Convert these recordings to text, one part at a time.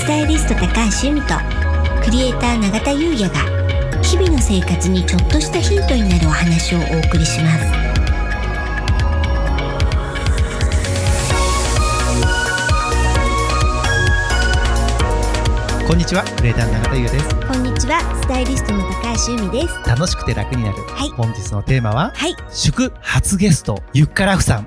スタイリスト高橋由美とクリエイター永田優也が日々の生活にちょっとしたヒントになるお話をお送りします。こんにちはクリエイターの永田優です。こんにちはスタイリストの高橋由美です。楽しくて楽になる、はい。本日のテーマははい。祝初ゲストゆっからふさん。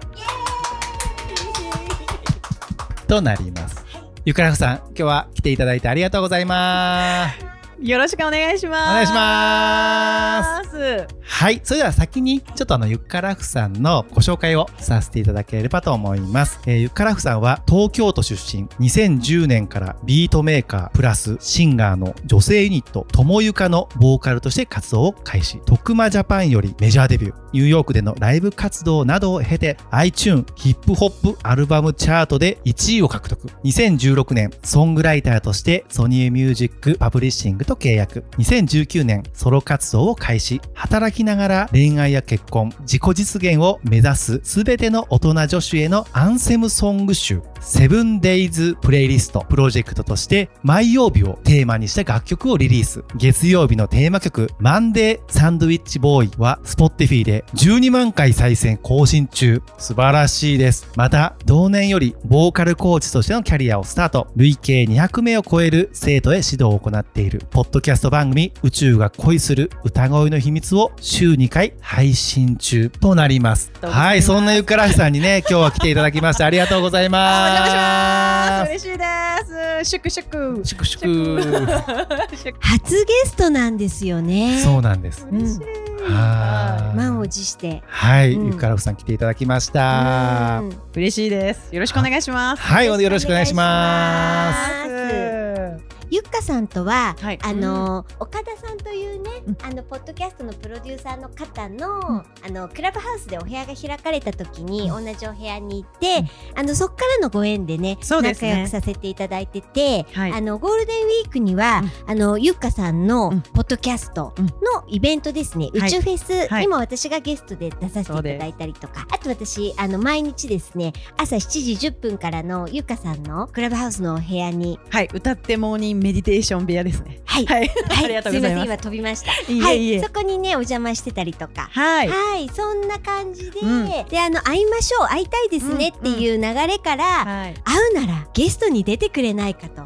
となりますゆっからふさん今日は来ていただいてありがとうございますよろしくお願いします。お願いしますはい。それでは先にちょっとあのゆっからふさんのご紹介をさせていただければと思います、えーゆっからふさんは東京都出身。2010年からビートメーカープラスシンガーの女性ユニットともゆかのボーカルとして活動を開始。徳間ジャパンよりメジャーデビュー。ニューヨークでのライブ活動などを経て iTune ヒップホップアルバムチャートで1位を獲得。2016年ソングライターとしてソニーミュージックパブリッシングと契約。2019年ソロ活動を開始。働きながら恋愛や結婚自己実現を目指す全ての大人女子へのアンセムソング集セブンデイズプレイリストプロジェクトとして毎曜日をテーマにした楽曲をリリース。月曜日のテーマ曲マンデーサンドウィッチボーイは Spotify で12万回再生更新中。素晴らしいです。また同年よりボーカルコーチとしてのキャリアをスタート。累計200名を超える生徒へ指導を行っている。ポッドキャスト番組宇宙が恋する歌声の秘密を週2回配信中となります。ます。はいそんなゆからしさんにね 今日は来ていただきましてありがとうございます。お邪魔します。嬉しいです。シュクシュク。シュクシュク。初ゲストなんですよね。そうなんです。うん嬉しい。はい。満を持して。はい、うん。ゆからふさん来ていただきました。うん。嬉しいです。よろしくお願いします。はいよろしくお願いしますゆっかさんとは、はい。あの岡田さんというね、うん。あのポッドキャストのプロデューサーの方の、うん。あのクラブハウスでお部屋が開かれた時に、同じお部屋に行って、あのそっからのご縁でねそうですね。仲良くさせていただいてて、はい。あのゴールデンウィークには、あのゆっかさんのうん。ポッドキャストのイベントですね、はい。宇宙フェスはい。にも私がゲストで出させていただいたりとか、あと私あの毎日ですね朝7時10分からのゆっかさんのクラブハウスのお部屋にはい、歌ってモーニングメディテーション部屋ですね。はい。はい、はい、ありがとうございます。すいません今飛びました。いはい。そこにねお邪魔してたりとか。はい、はい、そんな感じで、うん。であの会いましょう会いたいですねっていう流れから、はい、会うならゲストに出てくれないかと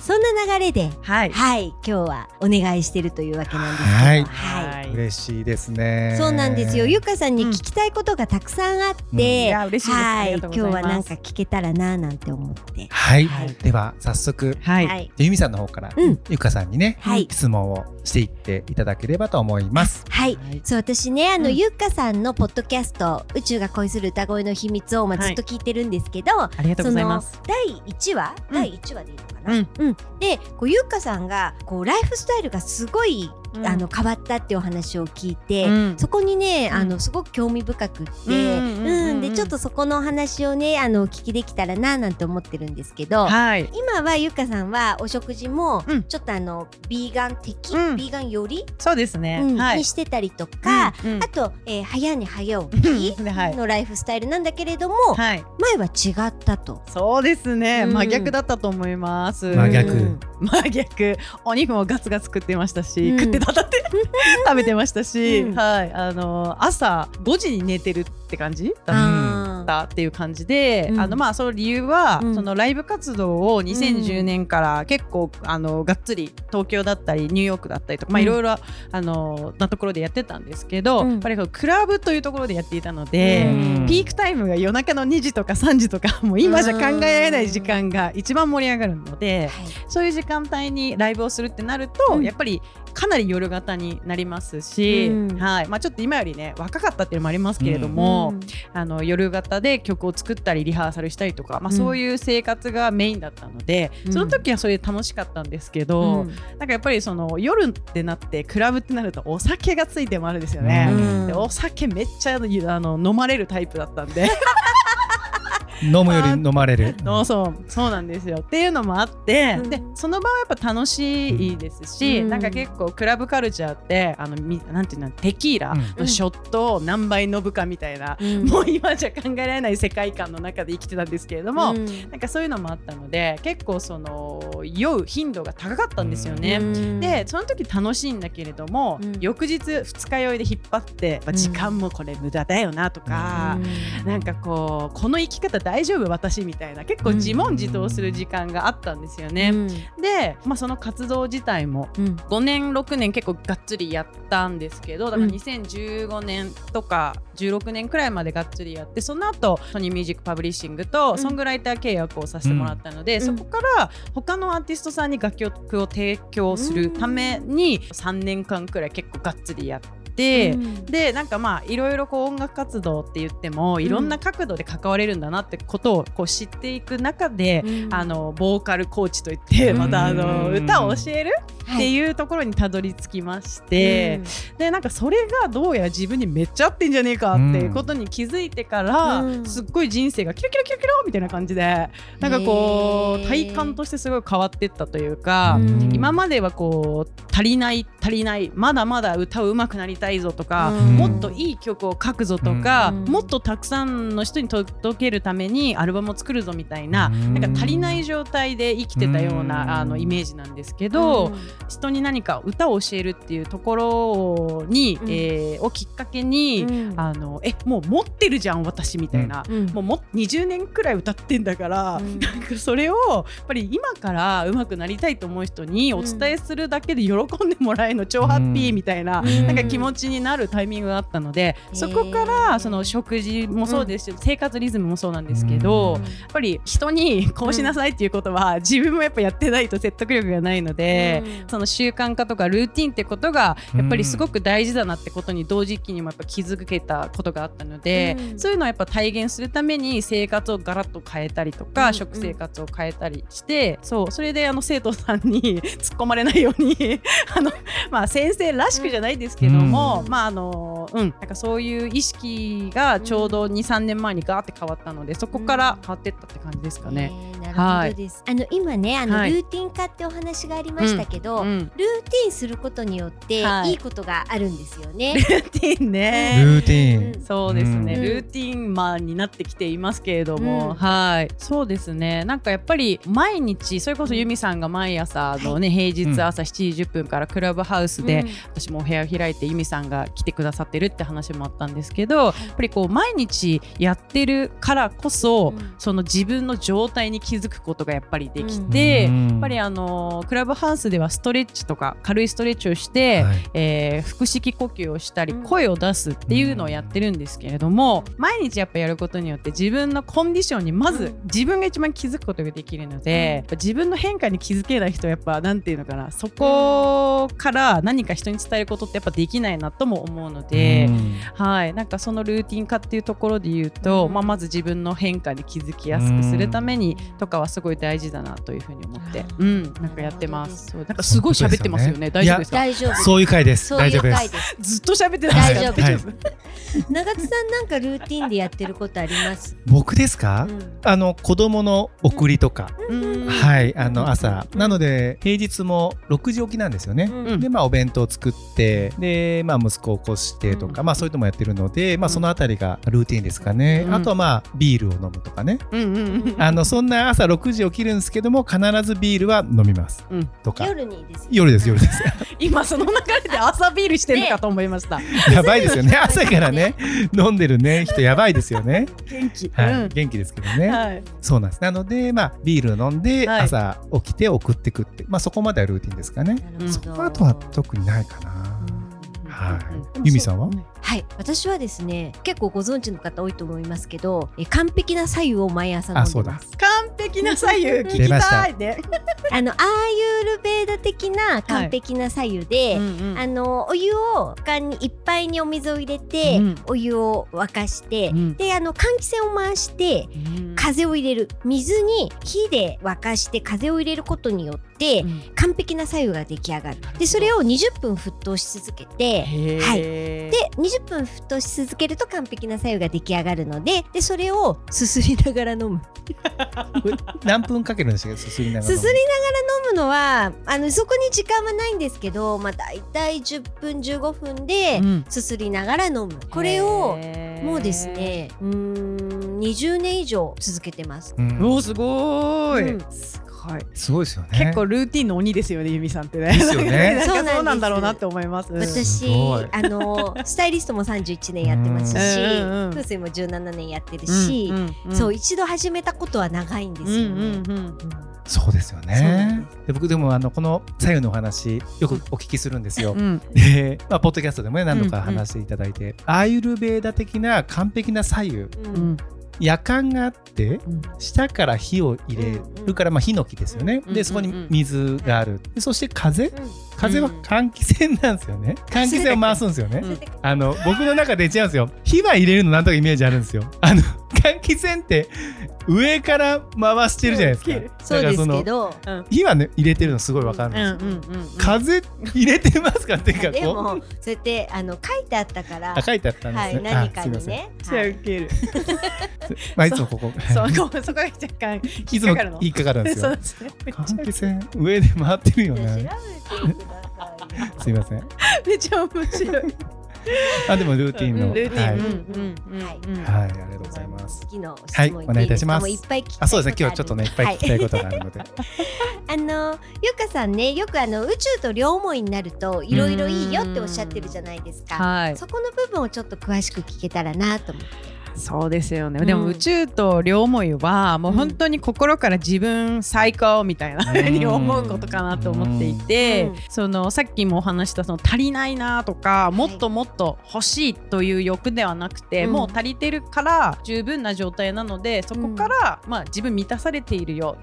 そんな流れではい、はい今日はお願いしてるというわけなんですけど。はい。はい。嬉しいですね。そうなんですよ。ゆかさんに聞きたいことがたくさんあって、うん。いや嬉しいです。はい。今日はなんか聞けたらななんて思って。はい、はい。では早速はい、はい。ゆみさんの方から、うん。ゆかさんにね、はい。質問をしていっていただければと思います。はい。はい。そう私ねあの、うん。ゆっかさんのポッドキャスト「宇宙が恋する歌声の秘密を」まあ、はいずっと聞いてるんですけど、ありがとうございます。その第1話、うん。第1話でいいのかな、うん、うん。でこうゆっかさんがこうライフスタイルがすごい、うんあの変わったっていうお話を聞いて、うん。そこにね、うん。あのすごく興味深くって、うんでちょっとそこのお話をねあのお聞きできたらななんて思ってるんですけど、はい、今はゆっかさんはお食事もうん。ちょっとあのビーガン的、うん。ビーガン寄り、そうですね。うん。はい。に。してたりとか、うんうん。あと、えー早寝早起きうん。はい。のライフスタイルなんだけれども、はい、前は違ったと。そうですね、うん。真逆だったと思います。真逆。うん。真逆。お肉もガツガツ食ってましたし、うん。食って 食べてましたし、うん。はい。あの朝5時に寝てるって感じだった。っていう感じで、うん。あのまあその理由は、うん。そのライブ活動を2010年から結構あのがっつり東京だったりニューヨークだったりとか、まあうん。いろいろあのなところでやってたんですけど、うん。やっぱりこうクラブというところでやっていたので。うん。ピークタイムが夜中の2時とか3時とか もう今じゃ考えられない時間が一番盛り上がるのではい。そういう時間帯にライブをするってなると、うん。やっぱりかなり夜型になりますし、うん。はい。まあ、ちょっと今よりね若かったっていうのもありますけれども、うん。あの夜型で曲を作ったりリハーサルしたりとか、まあ、うん。そういう生活がメインだったので、うん。その時はそれで楽しかったんですけど、うん。なんかやっぱりその夜ってなってクラブってなるとお酒がついてもあるんですよね。うん。でお酒めっちゃあの飲まれるタイプだったんで 飲むより飲まれる。そうそうそうなんですよ。っていうのもあって、うん。でその場はやっぱ楽しいですし、うん。なんか結構クラブカルチャーってあのみなんていうのテキーラうん。のショットを何倍飲むかみたいな、うん。もう今じゃ考えられない世界観の中で生きてたんですけれども、うん。なんかそういうのもあったので結構その酔う頻度が高かったんですよね。うん。でその時楽しいんだけれども、うん。翌日二日酔いで引っ張って、まあ時間もこれ無駄だよなとか、なんかこうこの生き方大丈夫私みたいな結構自問自答する時間があったんですよね。うん。で、まあ、その活動自体もうん。5年6年結構がっつりやったんですけどだからうん。2015年とか16年くらいまでがっつりやってその後ソニーミュージックパブリッシングとん。ソングライター契約をさせてもらったので、ん。そこから他のアーティストさんに楽曲を提供するために3年間くらい結構がっつりやって。うん。でなんかまあいろいろこう音楽活動って言ってもいろんな角度で関われるんだなってことをこう知っていく中で、うん。あのボーカルコーチといってまたあのうん歌を教えるってういうところにたどり着きまして、でなんかそれがどうやら自分にめっちゃ合ってんじゃねえかっていうことに気づいてから、うん。すっごい人生がキラキラキラキラみたいな感じでなんかこう体感としてすごい変わってったというか。うん。今まではこう足りない足りないまだまだ歌う上手くなりたいぞとか、うん。もっといい曲を書くぞとか、うん。もっとたくさんの人に届けるためにアルバムを作るぞみたいな,、うん。なんか足りない状態で生きてたような、うんあのイメージなんですけど、人に何か歌を教えるっていうところに、うん。えーをきっかけに、うん。あのえもう持ってるじゃん私みたいな。うん。もうも20年くらい歌ってんだから、うん。なんかそれをやっぱり今から上手くなりたいと思う人にお伝えするだけで喜んでもらえるの超ハッピーみたいな,、うん。なんか気持ちになるタイミングがあったので、うんそこからその食事もそうですし、生活リズムもそうなんですけど、うん。やっぱり人にこうしなさいっていうことは、自分もやっぱやってないと説得力がないので、うんその習慣化とかルーティンってことがやっぱりすごく大事だなってことに同時期にもやっぱ気づけたことがあったので、うん。そういうのをやっぱ体現するために生活をガラッと変えたりとか、うん食生活を変えたりしてそうそれであの生徒さんに 突っ込まれないように あの、まあ、先生らしくじゃないですけども、うん。まああのうん、なんかそういう意識がちょうど23年前にガーって変わったのでそこから変わってったって感じですかね。えーなるほどです。あの今ねあの、はい。ルーティン化ってお話がありましたけど、うん、ルーティンすることによって、はい。い、いことがあるんですよね。ルーティンね。ルーティン。そうですね、うん。ルーティンマンになってきていますけれども、うん。はい。そうですね。なんかやっぱり毎日それこそユミさんが毎朝のね、平日朝7時10分からクラブハウスで、うん。私もお部屋を開いてユミさんが来てくださってるって話もあったんですけどやっぱりこう毎日やってるからこそ、うん。その自分の状態に気づくことがやっぱりできて、うん。やっぱりあのクラブハウスではストレッチとか軽いストレッチをして、はい。えー腹式呼吸をしたりうん。声を出すっていうのをやってるんですけれども、毎日やっぱやることによって自分のコンディションにまずうん。自分が一番気づくことができるので、やっぱ自分の変化に気づけない人はやっぱなんていうのかなそこから何か人に伝えることってやっぱできないなとも思うので。うん。はい、なんかそのルーティン化っていうところで言うと、うんまあ、まず自分の変化に気づきやすくするためにとかはすごい大事だなというふうに思って、うん。うん、なんかやってます。そう。なんかすごい喋ってますよね。大丈夫ですか？大丈夫。そういう回です。大丈夫です。ずっと喋ってないですか？大丈夫長津さんなんかルーティンでやってることあります？僕ですか、うんあの子供の送りとか、うんはい、あの朝、うんなので平日も6時起きなんですよね。うんでまあお弁当を作ってでまあ息子を起こしてとか、まあそういうのもやってるので、まあそのあたりがルーティンですかね。うんあとはまあビールを飲むとかね。うんうんうんあのそんな朝6時起きるんですけども必ずビールは飲みますうん。とか。夜にですよ。夜です夜です。今その流れで朝ビールしてるのかと思いました。やばいですよね。朝からね 飲んでるね人やばいですよね。元気。はい、うん元気ですけどね。はい。そうなんです。なので、まあ、ビールを飲んで、はい朝起きて送ってくって、まあ、そこまではルーティンですかね。その後は特にないかな。はい。うん。ユミさんは？はい、私はですね、結構ご存知の方多いと思いますけど、え完璧な左右を毎朝飲んあ、そうだ。でます。。完璧な左右？聞きたたいね。あのアーユールベーダ的な完璧な左右で、うんうん。あのお湯を缶にいっぱいにお水を入れて、うん。お湯を沸かして、うん。であの換気扇を回してうん。加風を入れる。水に火で沸かして風を入れることによって、うん。完璧な左右が出来上がる。でそれを20分沸騰し続けてはい。でで20分沸騰し続けると完璧な左右が出来上がるのででそれをすすりながら飲む。何分かけるんですか？すすりながらすすりながら飲むのはあのそこに時間はないんですけど、まあ、大体10分15分でうん。すすりながら飲む。これをもうですねうーん20年以上続けてます。うん。おーすごーい、うん。すごいすごいですよね。結構ルーティンの鬼ですよねユミさんってね。ですよね。なんかそうなんですそうなんだろうなって思います。私あのスタイリストも31年やってますしうん。うんうん風水も17年やってるし、んんん。そう一度始めたことは長いんですよね。うんうんうんそうですよね。で僕でもあのこの左右のお話よくお聞きするんですよ、うん。で、まあ、ポッドキャストでもね何度か話していただいて、アーユルベーダ的な完璧な左右。うんうん夜間があってうん。下から火を入れる。から、まあ、ヒノキですよね、うんでそこに水がある。でそして風？うん。風は換気扇なんですよね。換気扇を回すんですよね、うん。あの僕の中で違うんですよ。火は入れるのなんとかイメージあるんですよ。あの換気扇って上から回してるじゃないですか。そうですけど。火はね入れてるのすごいわかるんですよ、うんうんうん風入れてますかっていうかこう。でもそうやってあの書いてあったからあ書いてあったんですね、はい何かにね。めっちゃウケる。まあいつもここ。そうごめんそこが若干引っかかるんですよ。そうですね。めっちゃ換気扇上で回ってるよね。てください すいません。めっちゃ面白い あでもルーティンの、うんルーティン。はい、はいありがとうございます。次の質はい問お願いいたします。もういっぱい聞きたいあそうですね今日ちょっとねいっぱい聞きたいことがあるので、あのゆかさんねよくあの宇宙と両思いになるといろいろいいよっておっしゃってるじゃないですか。はい。そこの部分をちょっと詳しく聞けたらなと思って。そうですよね、うん。でも宇宙と両思いはもう本当に心から自分最高みたいなふうに思うことかなと思っていて、うん。そのさっきもお話したその足りないなとかもっともっと欲しいという欲ではなくて、うん。もう足りてるから十分な状態なのでそこから、まあ、自分満たされているよ。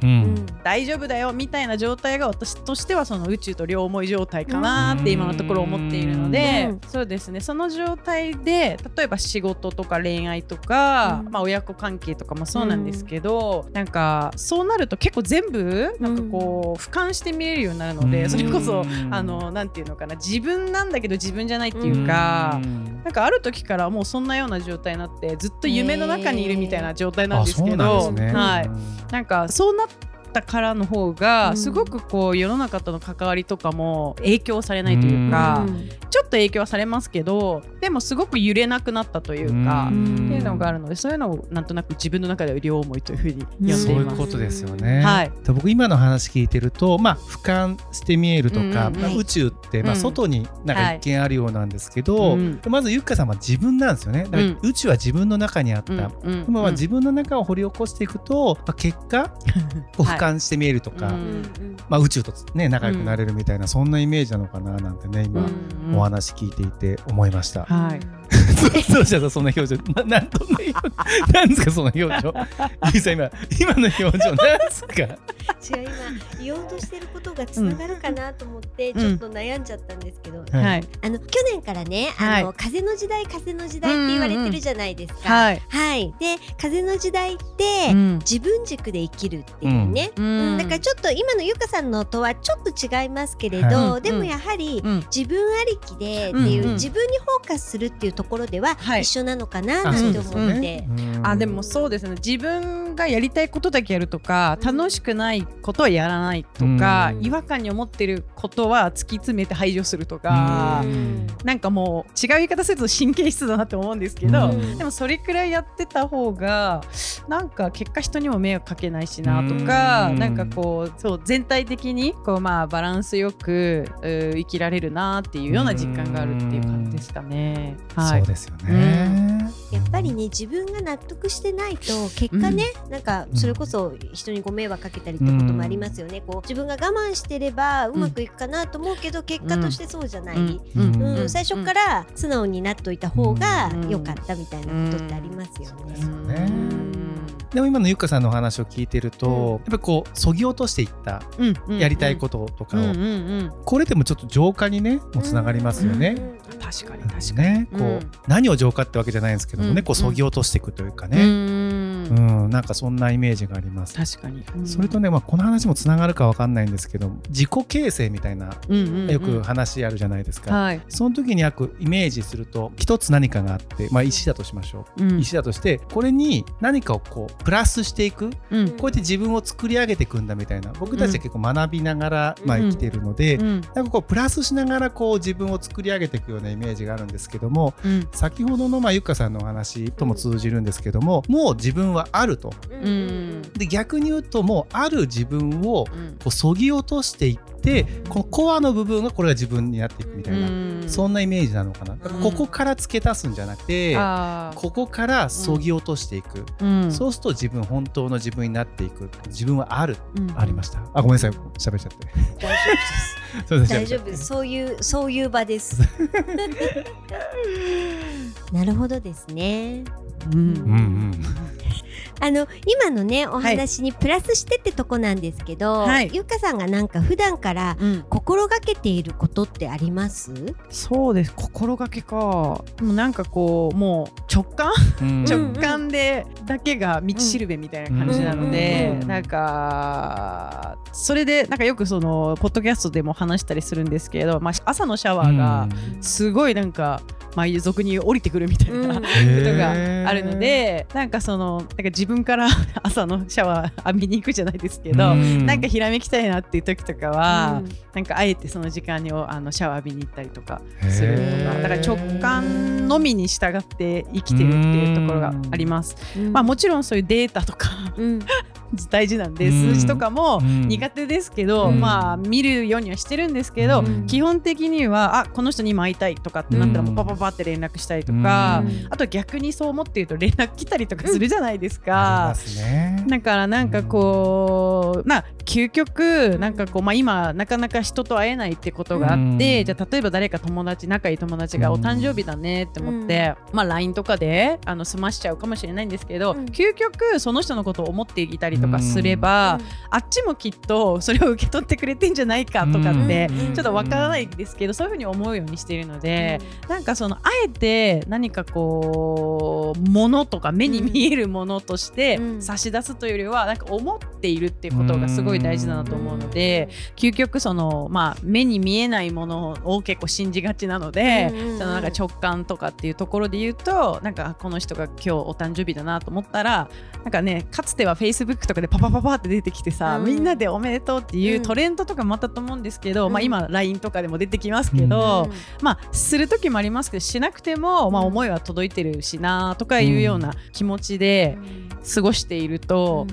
大丈夫だよみたいな状態が私としてはその宇宙と両思い状態かなって今のところ思っているので、うん。そうですね。その状態で例えば仕事とか恋愛とか、うん。まあ、親子関係とかもそうなんですけど、なんかそうなると結構全部なんかこう俯瞰して見れるようになるので、うん。それこそうんあのなんていうのかな自分なんだけど自分じゃないっていうか。なんかある時からもうそんなような状態になってずっと夢の中にいるみたいな状態なんですけど、あそうなんですね。はい、なんかそうなったからの方がうん。すごくこう世の中との関わりとかも影響されないというか、うん。ちょっと影響はされますけどでもすごく揺れなくなったというか、うん。っていうのがあるのでそういうのをなんとなく自分の中では両思いというふうに呼んでいます。そういうことですよね。はい。で僕今の話聞いてると、まあ、俯瞰して見えるとか、まあはい宇宙って、まあ、うん。外になんか一見あるようなんですけど、うん。まずゆっかさんは自分なんですよね。だからうん。宇宙は自分の中にあった。うん。うん。でもまあ自分の中を掘り起こしていくと、まあ、結果を俯 瞰して見えるとか、まあ、宇宙と、ね、仲良くなれるみたいな、そんなイメージなのかななんてね今、うん。お話聞いていて思いました。はい どうしたらそんな表情。ななんとねなんですかその表情？ゆいさん今今の表情なんですか？違う今言おうとしてることがつながるかなと思ってうん。ちょっと悩んじゃったんですけど、はいはい。あの去年からねあの、はい。風の時代風の時代って言われてるじゃないですか。はいはい、で風の時代って、うん。自分軸で生きるっていうね、ううん。んだからちょっと今のゆかさんのとはちょっと違いますけれど、はでもやはり、うん。自分ありきでっていう、うんうん。自分にフォーカスするっていうところでははい。一緒なのかななんてあそうです思って。ねうん。あでもそうですね。自分がやりたいことだけやるとか楽しくないことはやらないとか、うん。違和感に思ってることは突き詰めて排除するとか、うん。なんかもう違う言い方すると神経質だなって思うんですけど、うん。でもそれくらいやってた方がなんか結果人にも迷惑かけないしなとか、うん。なんかこうそう全体的にこうまあバランスよく生きられるなっていうような実感があるっていう感じですかね。はいそうですよね、やっぱりね自分が納得してないと結果ね、なんかそれこそ人にご迷惑かけたりってこともありますよね、こう自分が我慢してればうまくいくかなと思うけど、結果としてそうじゃない、うん。うん。うん。最初から素直になっといた方がうん良かったみたいなことってありますよね。うん。ねでも今のゆっかさんのお話を聞いてると、うん。やっぱりこうそぎ落としていったやりたいこととかを、これでもちょっと浄化にねもつながりますよね。うん。確かに確かに。ね、こううん。何を浄化ってわけじゃないんですけどもね、うんこうそぎ落としていくというかうね、んうん、なんかそんなイメージがあります。確かに、それとね、まあ、この話もつながるかわかんないんですけど自己形成みたいなうんうんうん。よく話あるじゃないですか、はい、その時によくイメージすると一つ何かがあって、まあ、石だとしましょう、うん。石だとしてこれに何かをこうプラスしていく。うん。こうやって自分を作り上げていくんだみたいな。僕たちは結構学びながら、まあ、生きているので、うん。なんかこうプラスしながらこう自分を作り上げていくようなイメージがあるんですけどもうん。先ほどのまあゆっかさんのお話とも通じるんですけどももう自分はあると。うん。うんで逆に言うともうある自分をうん。こうそぎ落としていってこのコアの部分がこれが自分になっていくみたいな、うん。そんなイメージなのかな。ここから付け足すんじゃなくて、ここからそぎ落としていく、うん。そうすると自分本当の自分になっていく。自分はある、うん。ありました。あごめんなさい。喋っちゃって。大丈夫です。大丈夫です。そういうそういう場です。なるほどですね。うん。うん。うんあの今のねお話にプラスしてってとこなんですけど、はい。ゆっかさんがなんか普段からうん。心がけていることってあります？そうです。心がけか。でもなんかこうもう直感、うん。直感でだけが道しるべみたいな感じなので、うんなんかそれでなんかよくそのポッドキャストでも話したりするんですけど、まあ、朝のシャワーがすごいなんか、まあ、俗に降りてくるみたいな、うん。ことがあるのでなんかそのなんか自分から 朝のシャワー浴びに行くじゃないですけど、うん。なんかひらめきたいなっていう時とかは、うん。なんかあえてその時間にあのシャワー浴びに行ったりとかするとかだから直感のみに従って生きてるっていうところがあります。まあもちろんそういうデータとかうん 大事なんでうん。数字とかもうん。苦手ですけど、うん。まあ見るようにはしてるんですけど、うん。基本的にはあこの人に今会いたいとかってなったらうん。もうパパパって連絡したりとか、うん。あと逆にそう思っていると連絡来たりとかするじゃないですか。ま。すね。だからなんかこう、まあ究極なんかこう、まあ、今なかなか人と会えないってことがあって、うん。じゃあ例えば誰か友達仲いい友達がうん。お誕生日だねって思って、まあ LINE とかであの済ましちゃうかもしれないんですけど、うん。究極その人のことを思っていたりとかすれば、あっちもきっとそれを受け取ってくれてんじゃないかとかって、うん。ちょっとわからないですけどそういうふうに思うようにしているので、なんかそのあえて何かこうものとか目に見えるものとしてうん。差し出すというよりはなんか思っているっていうことがすごい大事だなと思うので究極そのまあ目に見えないものを結構信じがちなのでうんうんうん。そのなんか直感とかっていうところで言うとなんかこの人が今日お誕生日だなと思ったらなんかねかつては Facebook とかでパパパパって出てきてさ、うん。みんなでおめでとうっていうトレンドとかもあったと思うんですけど、うん。まあ今 LINE とかでも出てきますけど、まあする時もありますけどしなくても、まあ、うん。思いは届いてるしなとかいうような気持ちで過ごしていると、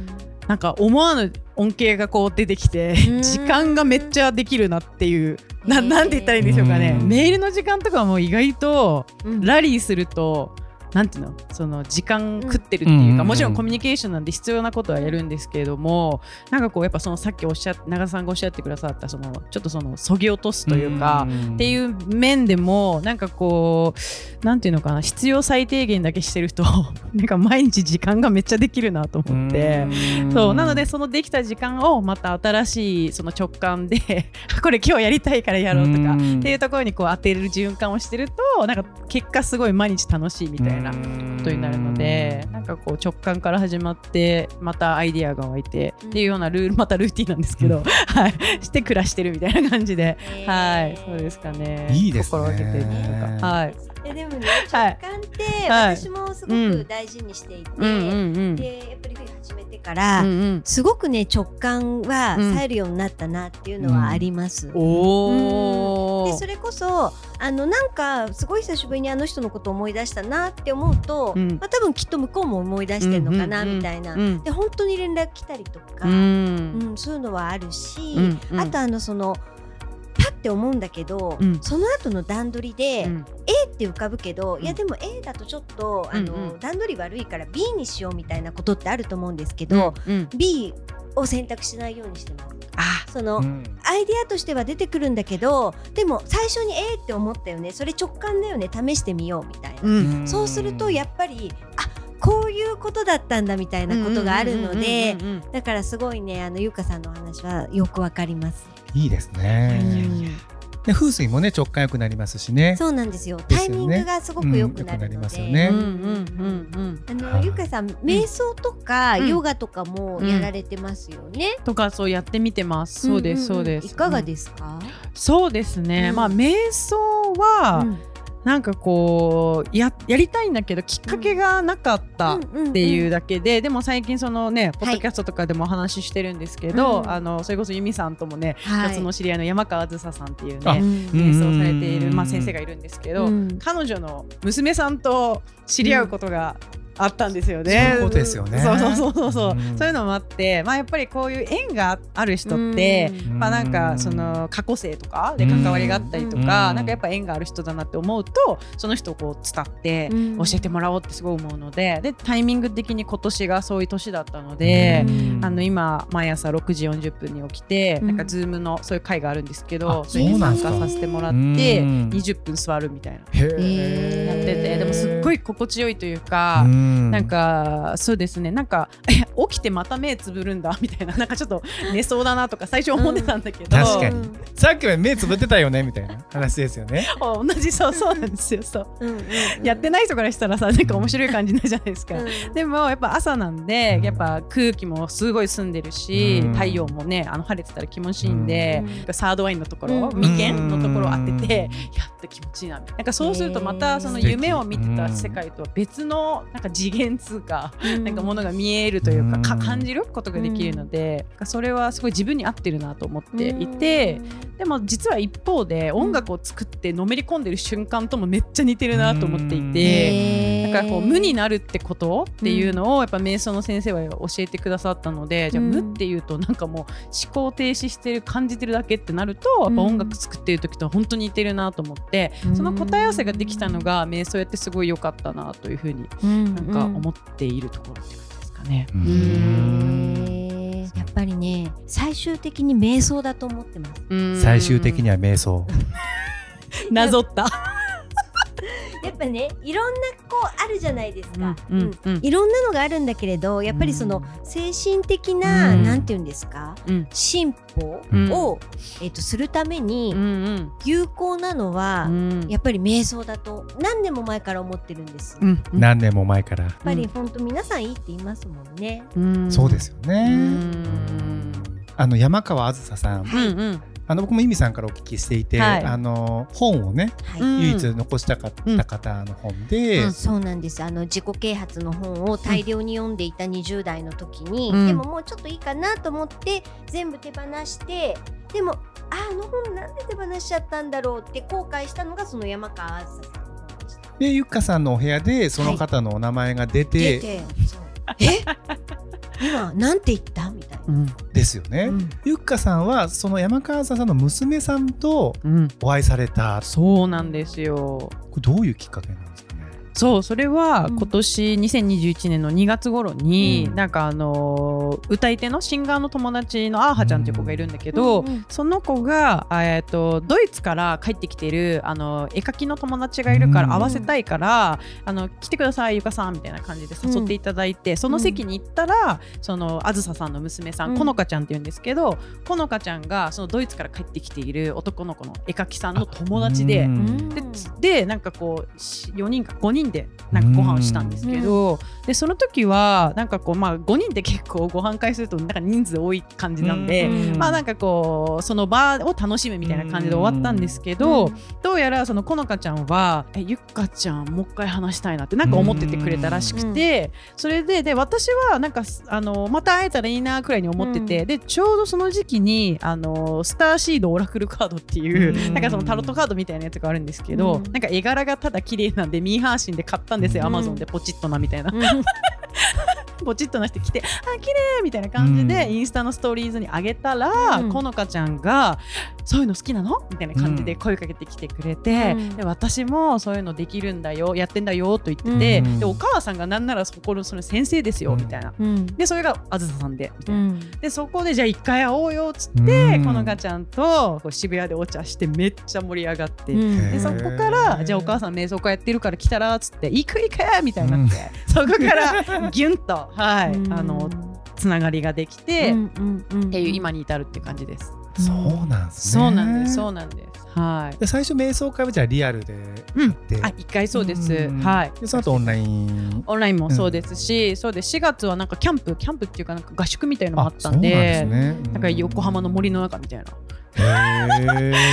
なんか思わぬ恩恵がこう出てきて、うん。時間がめっちゃできるなっていう。ななんて言ったらいいんでしょうかね、うん。メールの時間とかも意外とうん。ラリーするとなんていうの？その時間食ってるっていうか、うんもちろんコミュニケーションなんで必要なことはやるんですけれどもなんかこうやっぱそのさっきおっしゃっ長田さんがおっしゃってくださったそのちょっとそのそぎ落とすというか、っていう面でもなんかこうなんていうのかな必要最低限だけしてると なんか毎日時間がめっちゃできるなと思って。そうなのでそのできた時間をまた新しいその直感で これ今日やりたいからやろうとかうん。っていうところにこう当てる循環をしてるとなんか結果すごい毎日楽しいみたいなことになるのでなんかこう直感から始まってまたアイディアが湧いてっていうようなルールまたルーティンなんですけど、はい。して暮らしてるみたいな感じで、へー。はい。そうですかね。いいですね。心がけてるとか。はい。えでもねはい直感ってはい。私もすごく大事にしていて、うんうんうん。でやっぱり冬始めてから、うんうん。すごくね直感はうん。冴えるようになったなっていうのはあります。おー。でそれこそあのなんかすごい久しぶりにあの人のことを思い出したなって思うと、うん。まあ、多分きっと向こうも思い出してるのかなうんうんうん。みたいな、うん。で本当に連絡来たりとか、ううんんそういうのはあるし、うんうん。あとあのそのパッて思うんだけど、うん。その後の段取りで、うん。A って浮かぶけど、ん。いやでも A だとちょっとあの、うんうん。段取り悪いから B にしようみたいなことってあると思うんですけど、うん、B を選択しないようにしてます。あ。その、アイデアとしては出てくるんだけどでも最初に A って思ったよね。それ直感だよね。試してみようみたいな、うん。そうするとやっぱりあこういうことだったんだみたいなことがあるのでうんうんうんうん。だからすごいねあのゆうかさんのお話はよくわかります。いいですね。うんで風水もね直感良くなりますしねそうなんですよ。ですよねタイミングがすごく良くなるのうん良くなりますよで。ねうんうんうんうんあのゆかさん瞑想とかうんヨガとかもやられてますよね。とかそうやってみてます。そうです、そうです。いかがすですか？そうですね。うんまあ瞑想は、うんなんかこうややりたいんだけどきっかけがなかった。っていうだけで、でも最近そのねポッドキャストとかでもお話ししてるんですけど、うんあのそれこそ由美さんともね、はい。の知り合いの山川あずささんっていうあねうん瞑想されている、うん。まあ、先生がいるんですけど、うん。彼女の娘さんと知り合うことがあったんですよね。そういうことですよね。そうそうそうそうそう、うん。そういうのもあって、まあ、やっぱりこういう縁がある人って、うん。まあなんかその過去生とかで関わりがあったりとか、うん。なんかやっぱ縁がある人だなって思うとその人をこう伝ってうん。教えてもらおうってすごい思うのででタイミング的に今年がそういう年だったので、うん。あの今毎朝6時40分に起きて、うん。なんかズームのそういう会があるんですけどあそれにそうなんですか？参加させてもらってうん。20分座るみたいな。やっててでもすっごい心地よいというか。ななんかそうですね。なんか え起きてまた目つぶるんだみたいな。なんかちょっと寝そうだなとか最初思ってたんだけど、確かに。さっきまで目つぶってたよねみたいな話ですよね。同じ。そうそうなんですよ。そう。うんうんうん。やってない人からしたらさなんか面白い感じになるじゃないですか、うん。でもやっぱ朝なんでうん。やっぱ空気もすごい澄んでるし、うん。太陽もねあの晴れてたら気持ちいいんで、うん。サードワインのところ、うん。眉間のところを当てて、やっと気持ちいいなみたいな。なんかそうするとまたその夢を見てた世界とは別のなんか次元通か、なんかものが見えるというか,、かうん。感じることができるので、なんかそれはすごい自分に合ってるなと思っていて、でも実は一方で音楽を作ってのめり込んでる瞬間ともめっちゃ似てるなと思っていて。だからこう無になるってことっていうのをやっぱ瞑想の先生は教えてくださったので、じゃあうん無っていうとなんかもう思考停止してる感じてるだけってなるとやっぱ音楽作ってる時と本当に似てるなと思って、その答え合わせができたのが瞑想やってすごい良かったなというふうにななんか思っているところって感じですかね。やっぱりね最終的に瞑想だと思ってます最終的には瞑想。なぞった。やっぱねいろんなこうあるじゃないですか、うんうんうん。いろんなのがあるんだけれどやっぱりその精神的な、うん。なんていうんですか？うん。進歩うん。を、えっとするためにうん有効なのは、うん。やっぱり瞑想だと何年も前から思ってるんです、何年も前から。ぱり本当皆さんいいって言いますもんね、うん。そうですようね。ん。あの山川あずささん、うんうんあの僕もイミさんからお聞きしていて、はい。あの本をね、はい、うん唯一残したかった方の本で、うん。そうなんです。あの自己啓発の本を大量に読んでいた20代の時に、うん。でももうちょっといいかなと思って全部手放してでもああの本なんで手放しちゃったんだろうって後悔したのがその山川あずささんでゆっかさんのお部屋でその方のお名前が出て、出てそう。え？今なんて言った？みたいな。うんですよね。うんゆっかさんはその山川さんの娘さんとうんお会いされた。そうなんですよ。これどういうきっかけなん。そうそれはうん。今年2021年の2月頃に、うん。なんかあのー歌い手のシンガーの友達のアーハちゃんっていう子がいるんだけど、うんうんその子が、えー、とドイツから帰ってきてるあの絵描きの友達がいるかうんら会わせたいから、あの来てくださいゆかさんみたいな感じで誘っていただいて、その席に行ったらそのあずささんの娘さん、うん。このかちゃんっていうんですけどこのかちゃんがそのドイツから帰ってきている男の子の絵描きさんの友達で。うん。うんででなんかこうし4人か5人でなんかご飯をしたんですけど、でその時はなんかこうまあ5人で結構ご飯会するとなんか人数多い感じなんで、うんまあなんかこうその場を楽しむみたいな感じで終わったんですけど、うんどうやらそのこのかちゃんはえゆっかちゃんもう一回話したいなってなんか思っててくれたらしくて、それでで私はなんかあのまた会えたらいいなくらいに思ってて、うでちょうどその時期にあのスターシードオラクルカードっていう、うん。なんかそのタロットカードみたいなやつがあるんですけど、うん。なんか絵柄がただ綺麗なんでミーハーシンで買ったんですよ、うん。アマゾンでポチッとなみたいな。うんポチッとなして来て「あ綺麗みたいな感じでうん。インスタのストーリーズに上げたら、うん。このかちゃんが「そういうの好きなの?」みたいな感じで声かけてきてくれて、うん。で私もそういうのできるんだよやってんだよと言ってて、うん。でお母さんがなんならそこのその先生ですよ、うん。みたいな。うん。でそれがあずささんでみたいな。うん。でそこでじゃあ一回会おうよっつって、うん。このかちゃんとこう渋谷でお茶してめっちゃ盛り上がって。でそこからじゃあお母さん瞑想会やってるから来たらっつって行く行くみたいになって、そこからギュンとはい、うん。あのつながりができて、うんうんうんっていう今に至るっていう感じです。そうなんですね。そうなんです。そうなんです。はい。で最初瞑想会はじゃあリアルでうん。であ一回そうです。うん。はい。でその後オンライン。オンラインもそうですし、そうで4月はなんかキャンプキャンプっていうかなんか合宿みたいなのもあったんでそうなんですね。なん。か横浜の森の中みたいな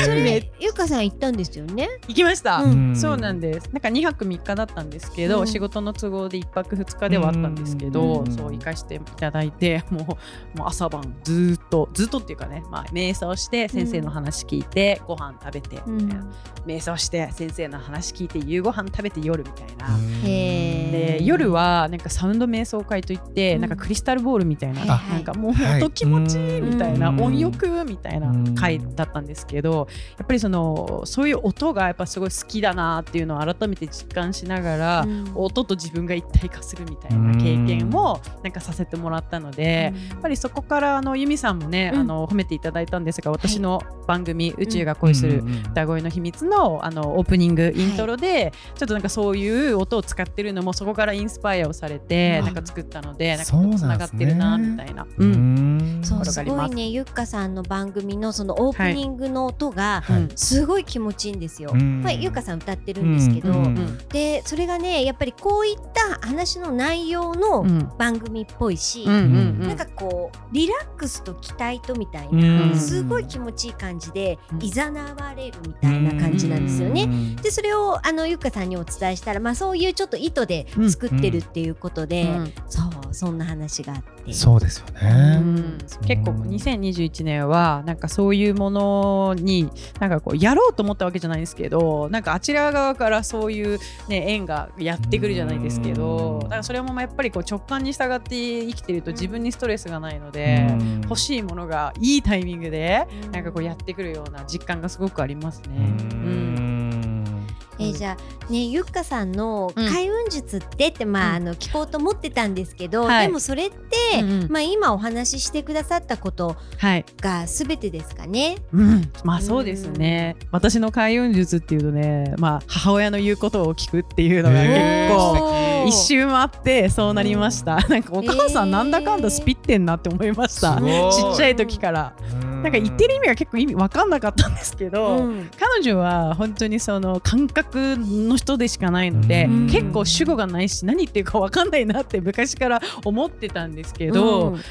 それゆかさん行ったんですよね？行きました、うん。そうなんです。なんか2泊3日だったんですけど、うん。仕事の都合で1泊2日ではあったんですけど、うん。そう行かしていただいて もうもう朝晩ずーっとずっとっていうかね、まあ、瞑想して先生の話聞いて、ご飯食べてみたいな、瞑想して先生の話聞いて夕ご飯食べて夜みたいな。へで夜はなんかサウンド瞑想会といって、うん。なんかクリスタルボールみたいな、あなんかもうはい。音気持ちいいみたいな、うん。音欲みたいな回だったんですけどやっぱりそのそういう音がやっぱすごい好きだなっていうのを改めて実感しながら、うん。音と自分が一体化するみたいな経験をなんかさせてもらったので。やっぱりそこからあのユミさんもね、うんあの褒めていただいたんですが私の番組「宇宙が恋する歌声の秘密の」あのオープニングイントロで、ちょっとなんかそういう音を使ってるのもそこからインスパイアをされて、うん。なんか作ったのでなんかそうなんですね。つながってるなみたいな。ううん。んそうすごいねゆっかさんの番組のそのオープニングの音がはい。すごい気持ちいいんですよ。うん。まあ、ゆっかさん歌ってるんですけど、うんうんでそれがねやっぱりこういった話の内容のうん。番組っぽいし、うんうんうん。なんかこうリラックスと期待とみたいうん。なすごい気持ちいい感じでうん。いざなわれるみたいな感じなんですよね。でそれをあのゆっかさんにお伝えしたら、まあ、そういうちょっと意図で作ってるっていうことで、うんそうそんな話があって。そうですようね。ん。結構2021年はなんかそういうものになんかこうやろうと思ったわけじゃないんですけどなんかあちら側からそういう、ね、縁がやってくるじゃないですけどだからそれもやっぱりこう直感に従って生きてると自分にストレスがないのでうん。欲しいものがいいタイミングでうん。なんかこうやってくるような実感がすごくありますね。ううんんえーじゃあねゆっかさんのうん。開運術ってって、まああの聞こうと思ってたんですけど、はい。でもそれって、うんうん。まあ今お話ししてくださったことはい。がすべてですかね？うん、まあそうですね、私の開運術っていうとね、まあ、母親の言うことを聞くっていうのが結構一周回ってそうなりました、なんかお母さんなんだかんだスピってんなって思いました、すごい。ちっちゃい時から。なんか言ってる意味が結構意味分かんなかったんですけど、うん。彼女は本当にその感覚の人でしかないので、うん。結構主語がないし何言ってるか分かんないなって昔から思ってたんですけど、うん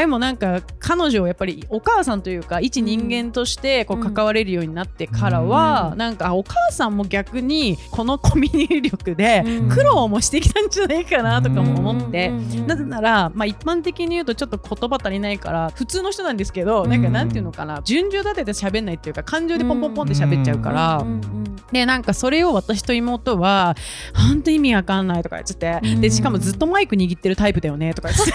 でもなんか彼女はやっぱりお母さんというか一人間としてこううん関われるようになってからは、うん。なんかあお母さんも逆にこのコミュニ力でうん。苦労もしてきたんじゃないかなとかも思って。なぜなら、まあ、一般的に言うとちょっと言葉足りないから普通の人なんですけど、うん。なんかなんていうのかな順序立てて喋んないっていうか感情でポンポンポンって喋っちゃうから、でなんかそれを私と妹は本当意味わかんないとか言ってて、うん。でしかもずっとマイク握ってるタイプだよねとか言って。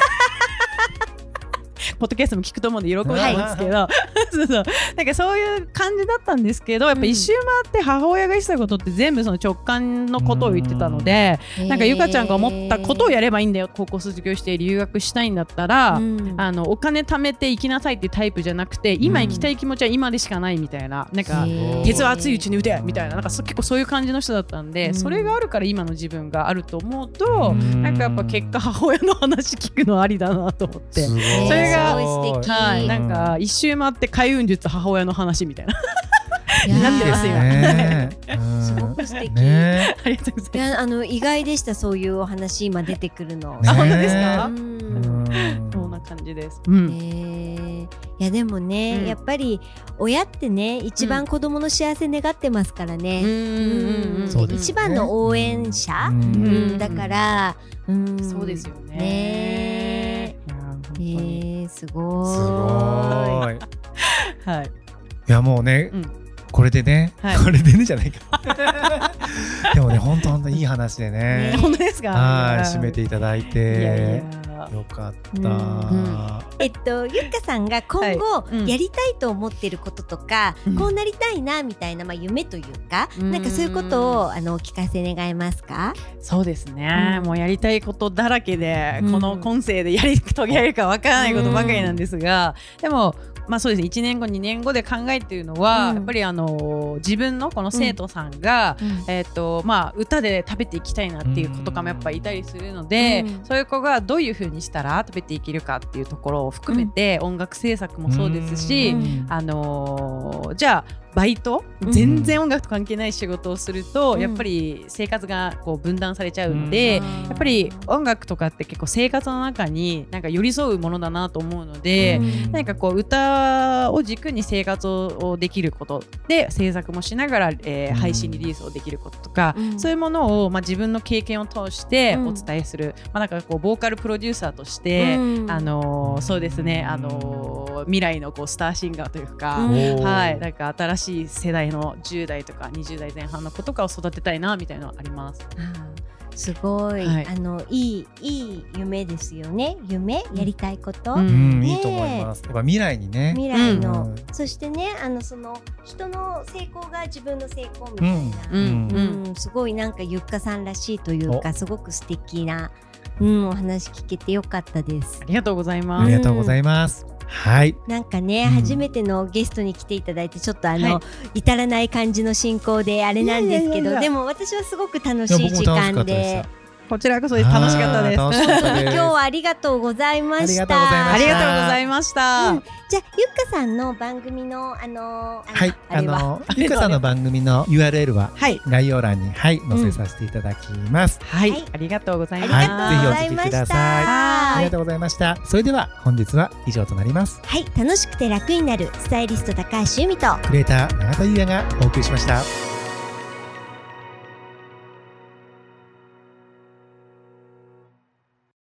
ポッドキャストも聞くと思うんで喜ぶと思うんですけど、そうそう。なんかそういう感じだったんですけどやっぱ一周回って母親がしたことって全部その直感のことを言ってたので、うん。なんかゆかちゃんが思ったことをやればいいんだよ高校卒業して留学したいんだったら、うん。あのお金貯めて行きなさいっていうタイプじゃなくて今行きたい気持ちは今でしかないみたいななんか鉄は熱いうちに打てみたいななんかそ結構そういう感じの人だったんで、うん。それがあるから今の自分があると思うと、うん。なんかやっぱ結果母親の話聞くのありだなと思って。それがすごい素敵。はい、うんなん。か一周回って開運術母親の話みたいな。いやー。なってますよ。ねすごく素敵。ねありがとうございます。いやあの意外でしたそういうお話今出てくるの。ねあ本当ですか？そんな感じです。うん。え。ーいやでもね、うん。やっぱり親ってね一番子供の幸せ願ってますからね、うん。うんうんそうです一番の応援者、ううん。うん。だから、うん、そうですよね。えにー、すごいごい。はい。いやもうね、うんこれでね、はい。これでねじゃないか。でもね、本当本当いい話でね。ね。本当ですか？はい、締めていただいいやいて。や。よかった。んえっとゆっかさんが今後はい。うん。やりたいと思ってることとか、うん。こうなりたいなみたいな、まあ、夢というか、うん。なんかそういうことをあのお聞かせ願えますか、そうですね、うん。もうやりたいことだらけで、うん。この今世でやり遂げられるかわからないことばかりなんですが、でもまあそうですね。1年後2年後で考えているのは、うん。やっぱりあの自分のこの生徒さんが、えーとまあ、歌で食べていきたいなっていう子とかもやっぱいたりするので、うん。そういう子がどういうふうにしたら食べていけるかっていうところを含めて、音楽制作もそうですし、うん。あのーじゃあバイト、うん。全然音楽と関係ない仕事をすると、うん。やっぱり生活がこう分断されちゃうので、うん。やっぱり音楽とかって結構生活の中になんか寄り添うものだなと思うので、うん。何かこう歌を軸に生活をできることで制作もしながら、えーうん。配信リリースをできることとか、うん。そういうものを、まあ、自分の経験を通してうん。お伝えする、まあ、なんかこうボーカルプロデューサーとして、うん。あのーそうですね、あのー未来のこうスターシンガーというか、はい、なんか新しい世代の10代とか20代前半の子とかを育てたいなみたいなのはあります。すごい、はい。あのいいいい夢ですよね。夢？やりたいこと、うん。うん、ねえ。いいと思います。やっぱ未来にね。未来の、うん。そしてねあのその人の成功が自分の成功みたいな、うん。うん。うん。すごいなんかゆっかさんらしいというかすごく素敵な、うん、お話聞けてよかったです。あ。りがとうございます。ありがとうございます。はい。なんかね、うん初めてのゲストに来ていただいてちょっとあの、は至らない感じの進行であれなんですけどいやいやいやでも私はすごく楽しい時間で。こちらこそです楽しかったです。今日はありがとうございました。ありがとうございましたじゃあゆっかさんの番組のあのーあのはい、あの、ゆかさんの番組の URL ははい。概要欄に、はい、載せさせていただきます。はい、はいありがとうございあます。りがとうございました。はいぜひお聞きくださいありがとうございました。それでは、本日は以上となります。はい、楽しくて楽になるスタイリスト高橋由美とクリエイター永田優也がお送りしました。